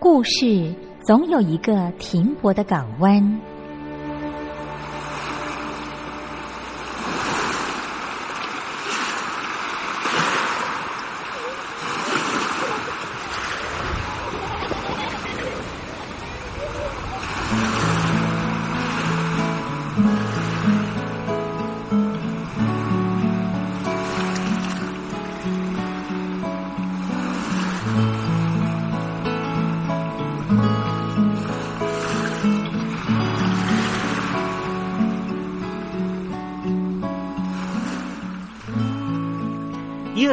故事总有一个停泊的港湾。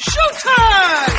Showtime!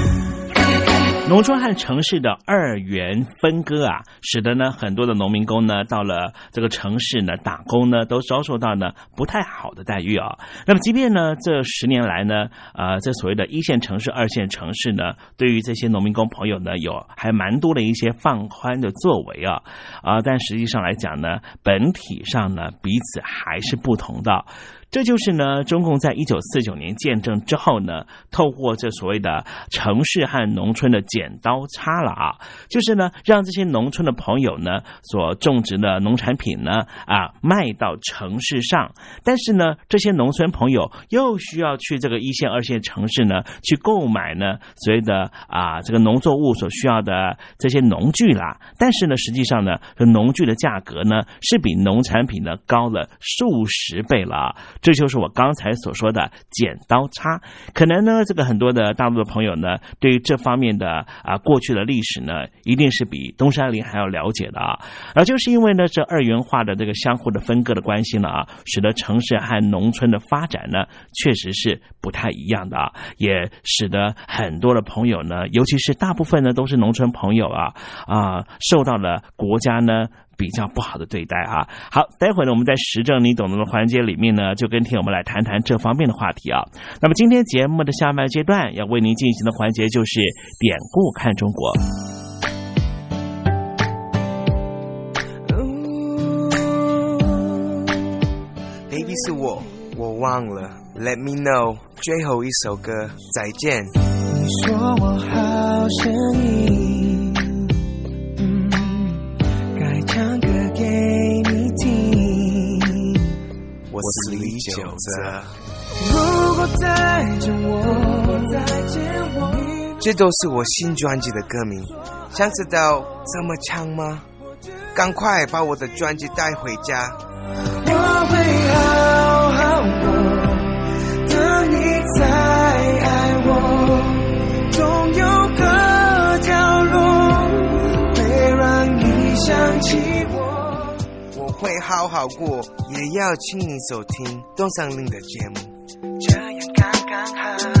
农村和城市的二元分割啊，使得呢很多的农民工呢到了这个城市呢打工呢，都遭受到呢不太好的待遇啊。那么，即便呢这十年来呢，呃，这所谓的一线城市、二线城市呢，对于这些农民工朋友呢，有还蛮多的一些放宽的作为啊啊，但实际上来讲呢，本体上呢彼此还是不同的。这就是呢，中共在一九四九年建政之后呢，透过这所谓的城市和农村的剪刀差了啊，就是呢，让这些农村的朋友呢所种植的农产品呢啊卖到城市上，但是呢，这些农村朋友又需要去这个一线、二线城市呢去购买呢所谓的啊这个农作物所需要的这些农具啦，但是呢，实际上呢，这农具的价格呢是比农产品呢高了数十倍了。这就是我刚才所说的剪刀差。可能呢，这个很多的大陆的朋友呢，对于这方面的啊过去的历史呢，一定是比东山林还要了解的啊。而就是因为呢，这二元化的这个相互的分割的关系呢啊，使得城市和农村的发展呢，确实是不太一样的啊，也使得很多的朋友呢，尤其是大部分呢都是农村朋友啊啊，受到了国家呢。比较不好的对待啊！好，待会儿呢，我们在时政你懂得的环节里面呢，就跟听友们来谈谈这方面的话题啊。那么今天节目的下半阶段要为您进行的环节就是典故看中国。Baby 是我，我忘了。Let me know，最后一首歌，再见。你说我好声音，我是李九哲，如果再见我，再见我，这都是我新专辑的歌名。想知道怎么唱吗？赶快把我的专辑带回家。我会好好过，等你再爱我，总有个角落会让你想起。我会好好过，也要请你收听东山林的节目。这样刚刚好，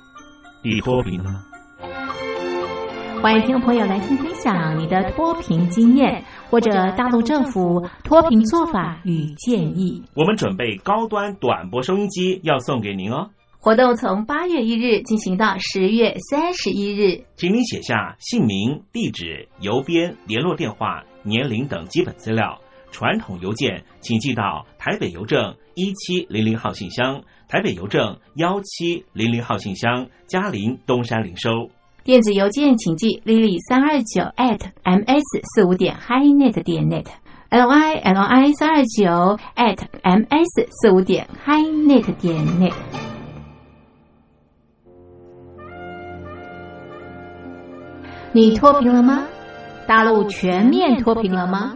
你脱贫了吗？欢迎听众朋友来信分享你的脱贫经验，或者大陆政府脱贫做法与建议。我们准备高端短波收音机要送给您哦。活动从八月一日进行到十月三十一日，请您写下姓名、地址、邮编、联络电话、年龄等基本资料。传统邮件请寄到台北邮政一七零零号信箱，台北邮政幺七零零号信箱，嘉林东山零收。电子邮件请寄 lily 三二九 at ms 四五点 highnet 点 net，l i l i 三二九 at ms 四五点 highnet 点 net。你脱贫了吗？大陆全面脱贫了吗？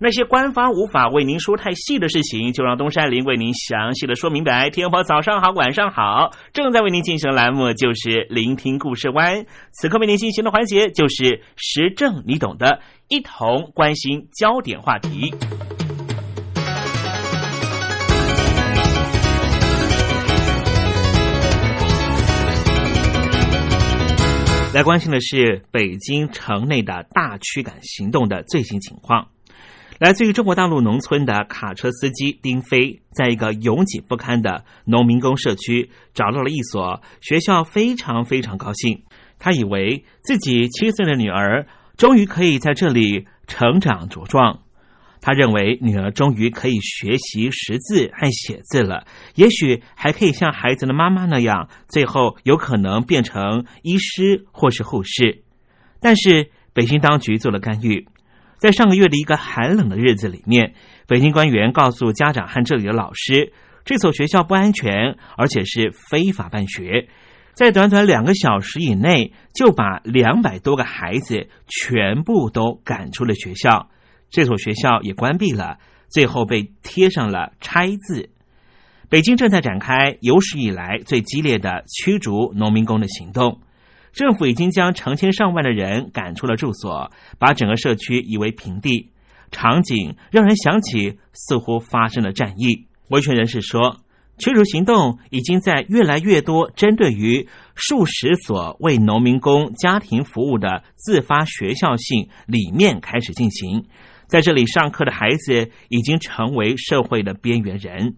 那些官方无法为您说太细的事情，就让东山林为您详细的说明白。天婆早上好，晚上好，正在为您进行的栏目就是聆听故事湾。此刻为您进行的环节就是时政，你懂的，一同关心焦点话题。来关心的是北京城内的大驱赶行动的最新情况。来自于中国大陆农村的卡车司机丁飞，在一个拥挤不堪的农民工社区找到了一所学校，非常非常高兴。他以为自己七岁的女儿终于可以在这里成长茁壮。他认为女儿终于可以学习识字和写字了，也许还可以像孩子的妈妈那样，最后有可能变成医师或是护士。但是北京当局做了干预。在上个月的一个寒冷的日子里面，北京官员告诉家长和这里的老师，这所学校不安全，而且是非法办学。在短短两个小时以内，就把两百多个孩子全部都赶出了学校。这所学校也关闭了，最后被贴上了拆字。北京正在展开有史以来最激烈的驱逐农民工的行动。政府已经将成千上万的人赶出了住所，把整个社区夷为平地，场景让人想起似乎发生了战役。维权人士说，驱逐行动已经在越来越多针对于数十所为农民工家庭服务的自发学校性里面开始进行，在这里上课的孩子已经成为社会的边缘人。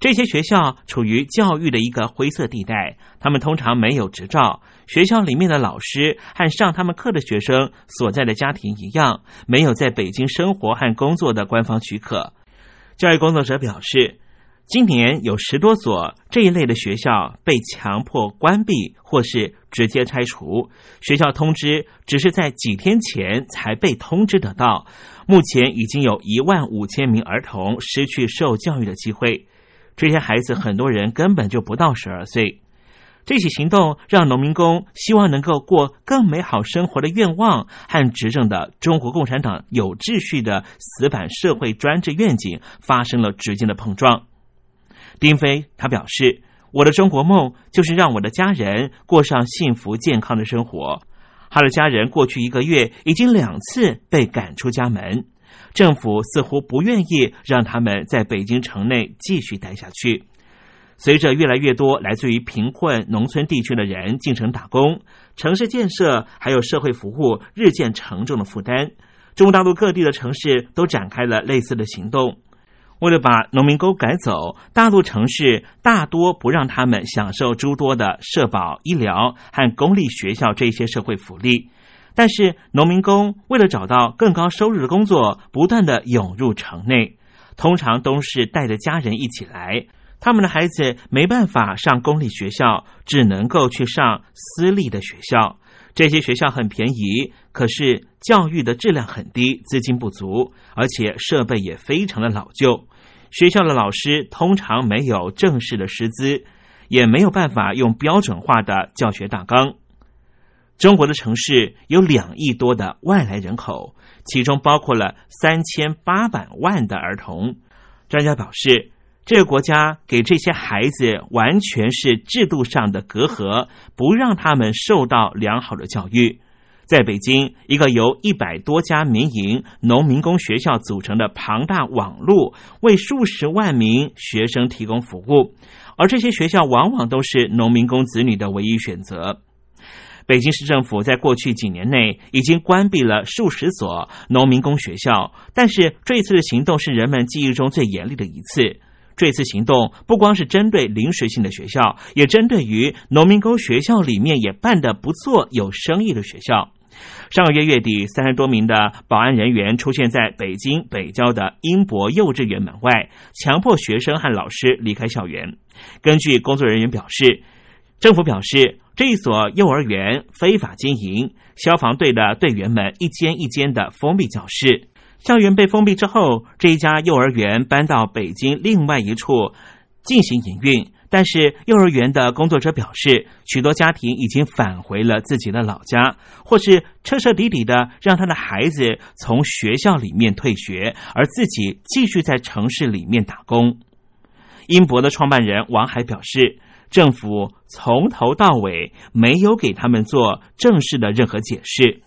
这些学校处于教育的一个灰色地带，他们通常没有执照。学校里面的老师和上他们课的学生所在的家庭一样，没有在北京生活和工作的官方许可。教育工作者表示，今年有十多所这一类的学校被强迫关闭或是直接拆除。学校通知只是在几天前才被通知得到。目前已经有一万五千名儿童失去受教育的机会。这些孩子很多人根本就不到十二岁。这起行动让农民工希望能够过更美好生活的愿望和执政的中国共产党有秩序的死板社会专制愿景发生了直接的碰撞。丁飞他表示：“我的中国梦就是让我的家人过上幸福健康的生活。”他的家人过去一个月已经两次被赶出家门，政府似乎不愿意让他们在北京城内继续待下去。随着越来越多来自于贫困农村地区的人进城打工，城市建设还有社会服务日渐沉重的负担，中国大陆各地的城市都展开了类似的行动。为了把农民工赶走，大陆城市大多不让他们享受诸多的社保、医疗和公立学校这些社会福利。但是，农民工为了找到更高收入的工作，不断的涌入城内，通常都是带着家人一起来。他们的孩子没办法上公立学校，只能够去上私立的学校。这些学校很便宜，可是教育的质量很低，资金不足，而且设备也非常的老旧。学校的老师通常没有正式的师资，也没有办法用标准化的教学大纲。中国的城市有两亿多的外来人口，其中包括了三千八百万的儿童。专家表示。这个国家给这些孩子完全是制度上的隔阂，不让他们受到良好的教育。在北京，一个由一百多家民营农民工学校组成的庞大网络，为数十万名学生提供服务，而这些学校往往都是农民工子女的唯一选择。北京市政府在过去几年内已经关闭了数十所农民工学校，但是这一次的行动是人们记忆中最严厉的一次。这次行动不光是针对临时性的学校，也针对于农民工学校里面也办得不错、有生意的学校。上个月月底，三十多名的保安人员出现在北京北郊的英博幼稚园门外，强迫学生和老师离开校园。根据工作人员表示，政府表示这一所幼儿园非法经营，消防队的队员们一间一间的封闭教室。校园被封闭之后，这一家幼儿园搬到北京另外一处进行营运，但是幼儿园的工作者表示，许多家庭已经返回了自己的老家，或是彻彻底底的让他的孩子从学校里面退学，而自己继续在城市里面打工。英博的创办人王海表示，政府从头到尾没有给他们做正式的任何解释。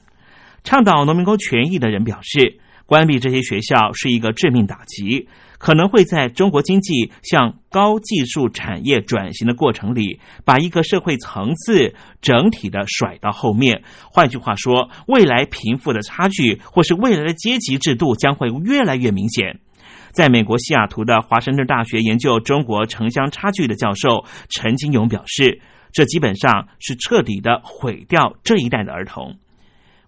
倡导农民工权益的人表示，关闭这些学校是一个致命打击，可能会在中国经济向高技术产业转型的过程里，把一个社会层次整体的甩到后面。换句话说，未来贫富的差距或是未来的阶级制度将会越来越明显。在美国西雅图的华盛顿大学研究中国城乡差距的教授陈金勇表示，这基本上是彻底的毁掉这一代的儿童。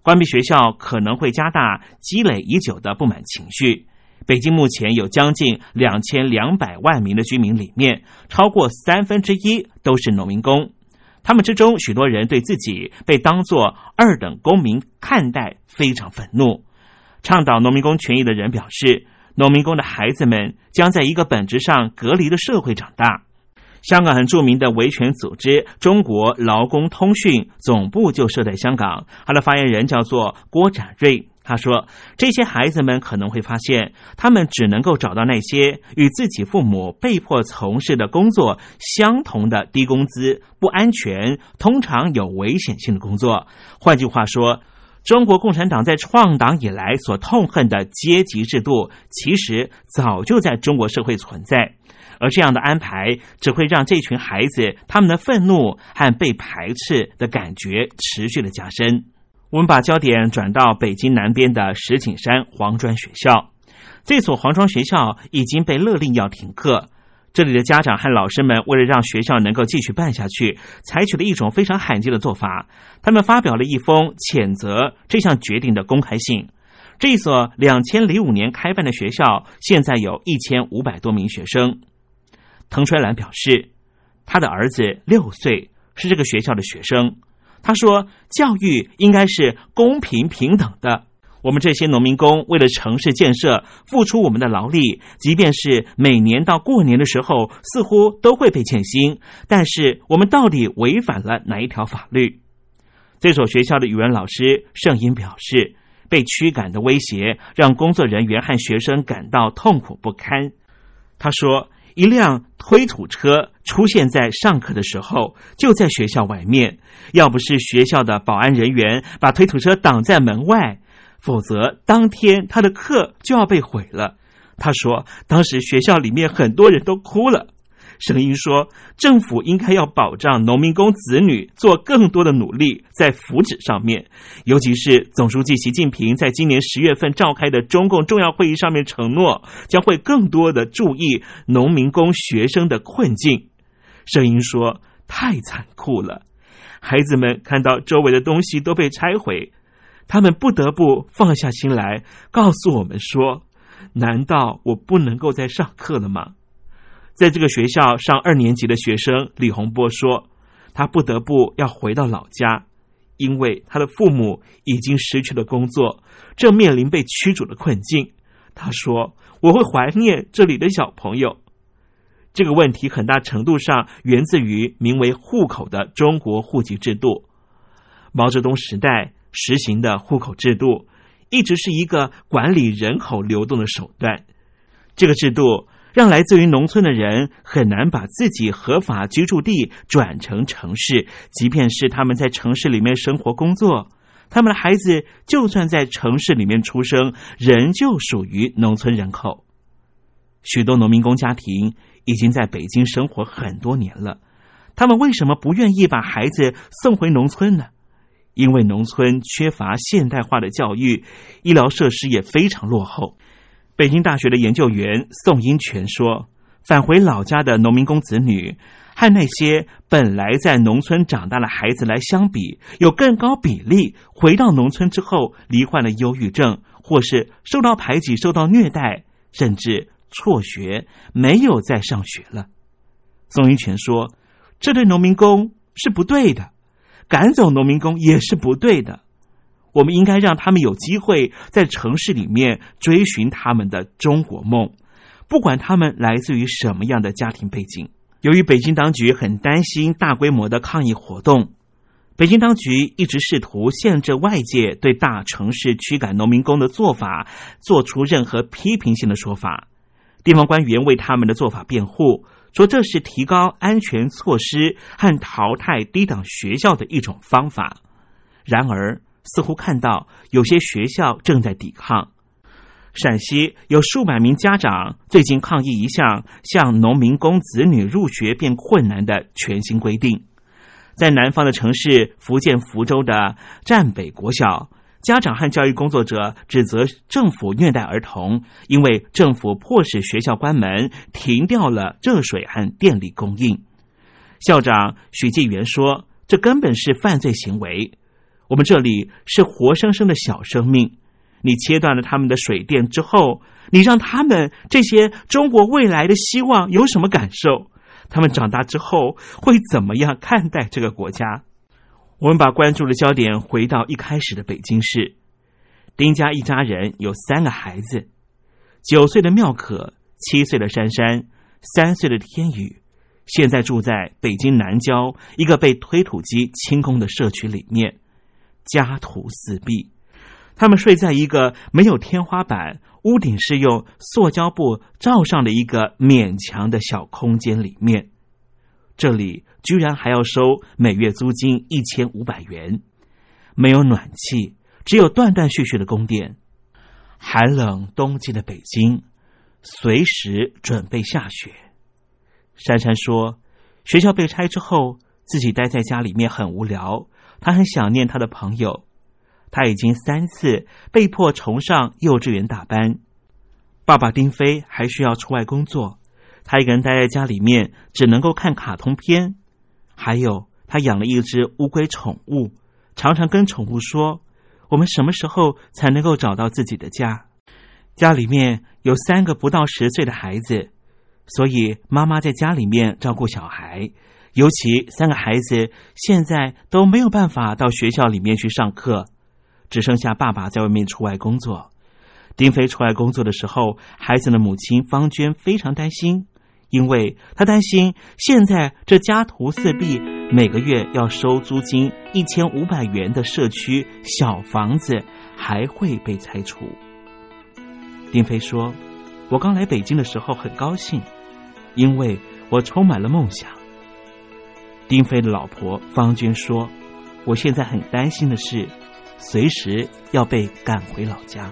关闭学校可能会加大积累已久的不满情绪。北京目前有将近两千两百万名的居民，里面超过三分之一都是农民工。他们之中，许多人对自己被当作二等公民看待非常愤怒。倡导农民工权益的人表示，农民工的孩子们将在一个本质上隔离的社会长大。香港很著名的维权组织中国劳工通讯总部就设在香港，他的发言人叫做郭展瑞。他说：“这些孩子们可能会发现，他们只能够找到那些与自己父母被迫从事的工作相同的低工资、不安全、通常有危险性的工作。换句话说，中国共产党在创党以来所痛恨的阶级制度，其实早就在中国社会存在。”而这样的安排只会让这群孩子他们的愤怒和被排斥的感觉持续的加深。我们把焦点转到北京南边的石景山黄庄学校，这所黄庄学校已经被勒令要停课。这里的家长和老师们为了让学校能够继续办下去，采取了一种非常罕见的做法，他们发表了一封谴责这项决定的公开信。这所两千零五年开办的学校，现在有一千五百多名学生。滕春兰表示，他的儿子六岁，是这个学校的学生。他说：“教育应该是公平平等的。我们这些农民工为了城市建设付出我们的劳力，即便是每年到过年的时候，似乎都会被欠薪。但是我们到底违反了哪一条法律？”这所学校的语文老师盛英表示：“被驱赶的威胁让工作人员和学生感到痛苦不堪。”他说。一辆推土车出现在上课的时候，就在学校外面。要不是学校的保安人员把推土车挡在门外，否则当天他的课就要被毁了。他说，当时学校里面很多人都哭了。声音说：“政府应该要保障农民工子女，做更多的努力在福祉上面。尤其是总书记习近平在今年十月份召开的中共重要会议上面承诺，将会更多的注意农民工学生的困境。”声音说：“太残酷了，孩子们看到周围的东西都被拆毁，他们不得不放下心来，告诉我们说：难道我不能够再上课了吗？”在这个学校上二年级的学生李洪波说：“他不得不要回到老家，因为他的父母已经失去了工作，正面临被驱逐的困境。”他说：“我会怀念这里的小朋友。”这个问题很大程度上源自于名为“户口”的中国户籍制度。毛泽东时代实行的户口制度，一直是一个管理人口流动的手段。这个制度。让来自于农村的人很难把自己合法居住地转成城市，即便是他们在城市里面生活工作，他们的孩子就算在城市里面出生，仍旧属于农村人口。许多农民工家庭已经在北京生活很多年了，他们为什么不愿意把孩子送回农村呢？因为农村缺乏现代化的教育，医疗设施也非常落后。北京大学的研究员宋英全说：“返回老家的农民工子女，和那些本来在农村长大的孩子来相比，有更高比例回到农村之后罹患了忧郁症，或是受到排挤、受到虐待，甚至辍学，没有再上学了。”宋英全说：“这对农民工是不对的，赶走农民工也是不对的。”我们应该让他们有机会在城市里面追寻他们的中国梦，不管他们来自于什么样的家庭背景。由于北京当局很担心大规模的抗议活动，北京当局一直试图限制外界对大城市驱赶农民工的做法做出任何批评性的说法。地方官员为他们的做法辩护，说这是提高安全措施和淘汰低档学校的一种方法。然而，似乎看到有些学校正在抵抗。陕西有数百名家长最近抗议一项向农民工子女入学变困难的全新规定。在南方的城市福建福州的占北国小，家长和教育工作者指责政府虐待儿童，因为政府迫使学校关门，停掉了热水和电力供应。校长许继元说：“这根本是犯罪行为。我们这里是活生生的小生命。”你切断了他们的水电之后，你让他们这些中国未来的希望有什么感受？他们长大之后会怎么样看待这个国家？我们把关注的焦点回到一开始的北京市，丁家一家人有三个孩子：九岁的妙可，七岁的珊珊，三岁的天宇。现在住在北京南郊一个被推土机清空的社区里面，家徒四壁。他们睡在一个没有天花板、屋顶是用塑胶布罩上的一个勉强的小空间里面。这里居然还要收每月租金一千五百元，没有暖气，只有断断续续的供电。寒冷冬季的北京，随时准备下雪。珊珊说：“学校被拆之后，自己待在家里面很无聊，她很想念她的朋友。”他已经三次被迫重上幼稚园大班，爸爸丁飞还需要出外工作，他一个人待在家里面，只能够看卡通片。还有，他养了一只乌龟宠物，常常跟宠物说：“我们什么时候才能够找到自己的家？”家里面有三个不到十岁的孩子，所以妈妈在家里面照顾小孩，尤其三个孩子现在都没有办法到学校里面去上课。只剩下爸爸在外面出外工作。丁飞出外工作的时候，孩子的母亲方娟非常担心，因为他担心现在这家徒四壁、每个月要收租金一千五百元的社区小房子还会被拆除。丁飞说：“我刚来北京的时候很高兴，因为我充满了梦想。”丁飞的老婆方娟说：“我现在很担心的是。”随时要被赶回老家。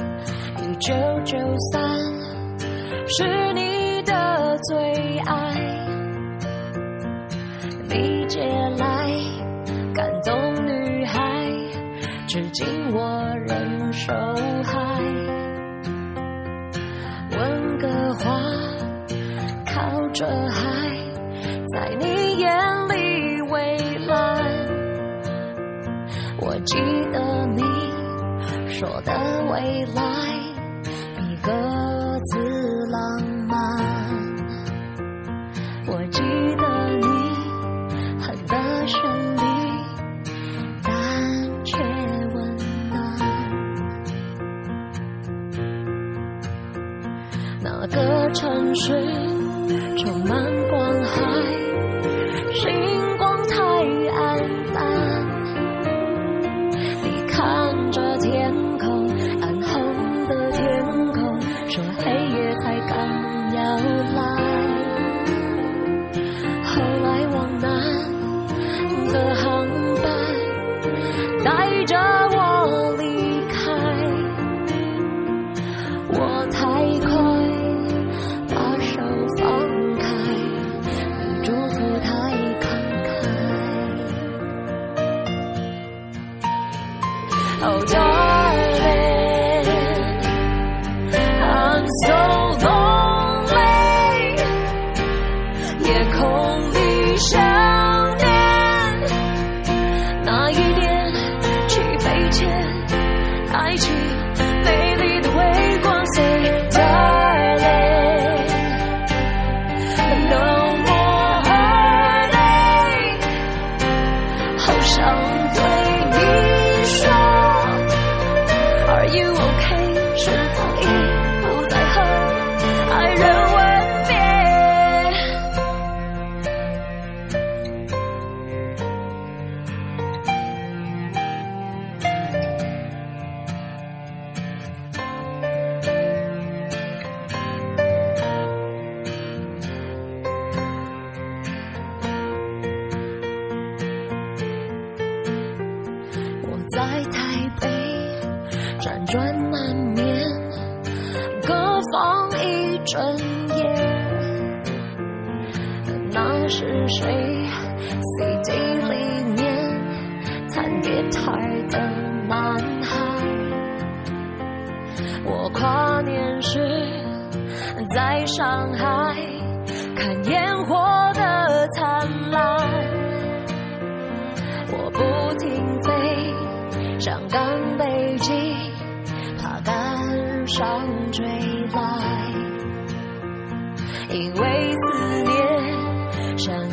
九九三是你的最爱你借来感动女孩至今我仍受害。温哥华靠着海在你眼里蔚蓝。我记得你说的未来。水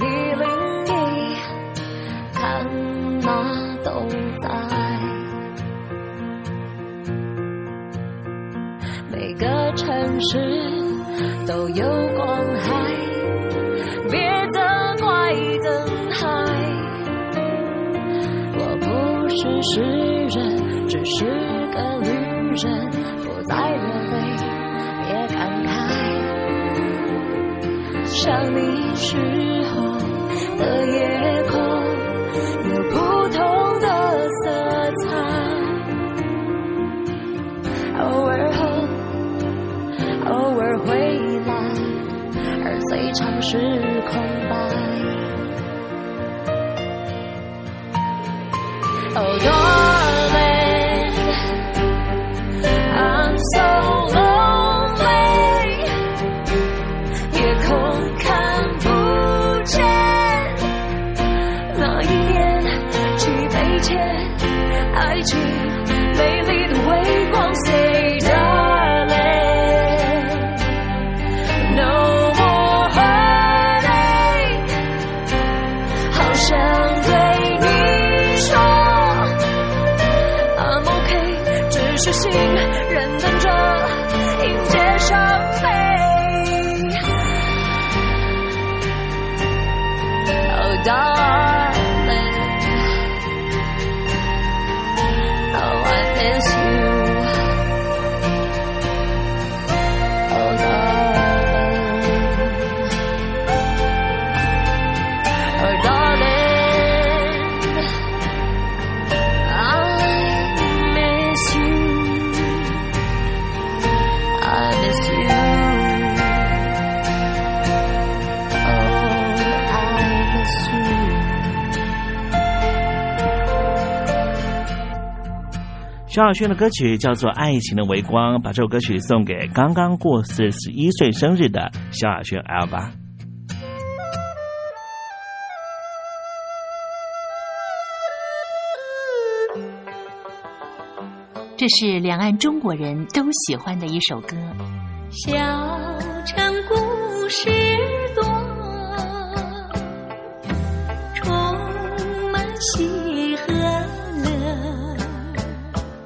你零一他妈都在每个城市都有光海别责怪灯海我不是诗人只是个旅人不再流泪想你时候的夜空有不同的色彩。偶尔后偶尔回来而非常时空。萧亚轩的歌曲叫做《爱情的微光》，把这首歌曲送给刚刚过四十一岁生日的萧亚轩 L 吧。这是两岸中国人都喜欢的一首歌。小城故事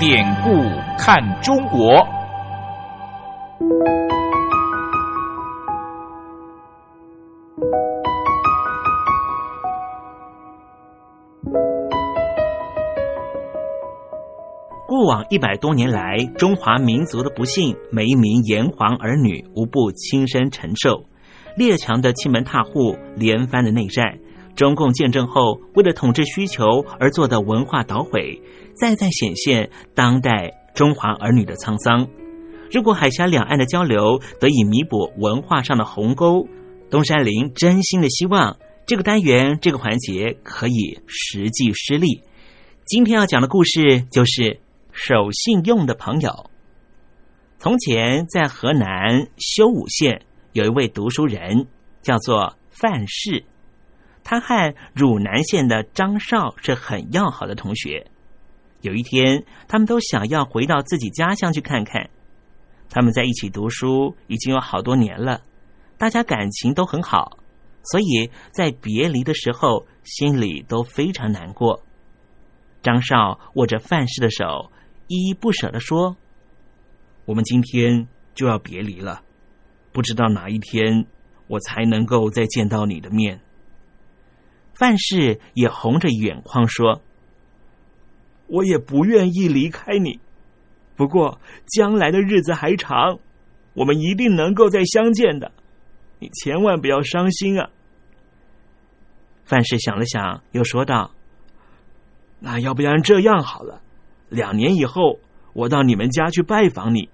典故看中国。过往一百多年来，中华民族的不幸，每一名炎黄儿女无不亲身承受。列强的欺门踏户，连番的内战，中共建政后为了统治需求而做的文化捣毁，再再显现当代中华儿女的沧桑。如果海峡两岸的交流得以弥补文化上的鸿沟，东山林真心的希望这个单元这个环节可以实际施力。今天要讲的故事就是守信用的朋友。从前在河南修武县有一位读书人，叫做范氏，他和汝南县的张少是很要好的同学。有一天，他们都想要回到自己家乡去看看。他们在一起读书已经有好多年了，大家感情都很好，所以在别离的时候心里都非常难过。张少握着范氏的手，依依不舍的说：“我们今天就要别离了，不知道哪一天我才能够再见到你的面。”范氏也红着眼眶说。我也不愿意离开你，不过将来的日子还长，我们一定能够再相见的。你千万不要伤心啊！范氏想了想，又说道：“那要不然这样好了，两年以后我到你们家去拜访你。”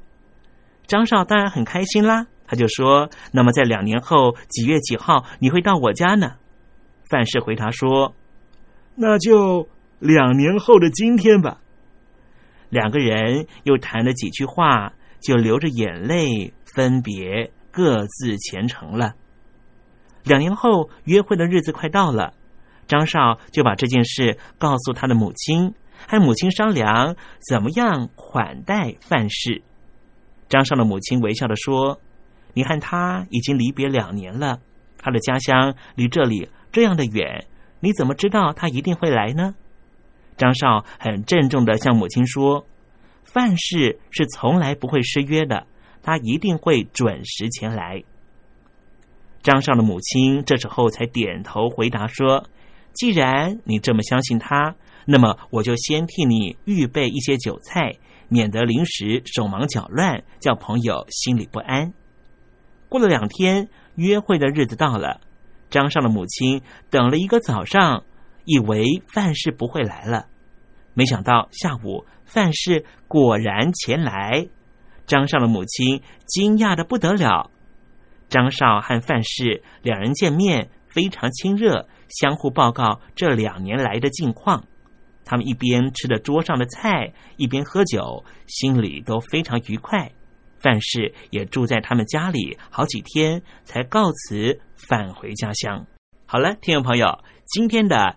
张少当然很开心啦，他就说：“那么在两年后几月几号你会到我家呢？”范氏回答说：“那就。”两年后的今天吧，两个人又谈了几句话，就流着眼泪分别，各自前程了。两年后约会的日子快到了，张少就把这件事告诉他的母亲，和母亲商量怎么样款待范氏。张少的母亲微笑的说：“你和他已经离别两年了，他的家乡离这里这样的远，你怎么知道他一定会来呢？”张少很郑重的向母亲说：“范氏是从来不会失约的，他一定会准时前来。”张少的母亲这时候才点头回答说：“既然你这么相信他，那么我就先替你预备一些酒菜，免得临时手忙脚乱，叫朋友心里不安。”过了两天，约会的日子到了，张少的母亲等了一个早上。以为范氏不会来了，没想到下午范氏果然前来。张少的母亲惊讶的不得了。张少和范氏两人见面非常亲热，相互报告这两年来的近况。他们一边吃着桌上的菜，一边喝酒，心里都非常愉快。范氏也住在他们家里好几天，才告辞返回家乡。好了，听众朋友，今天的。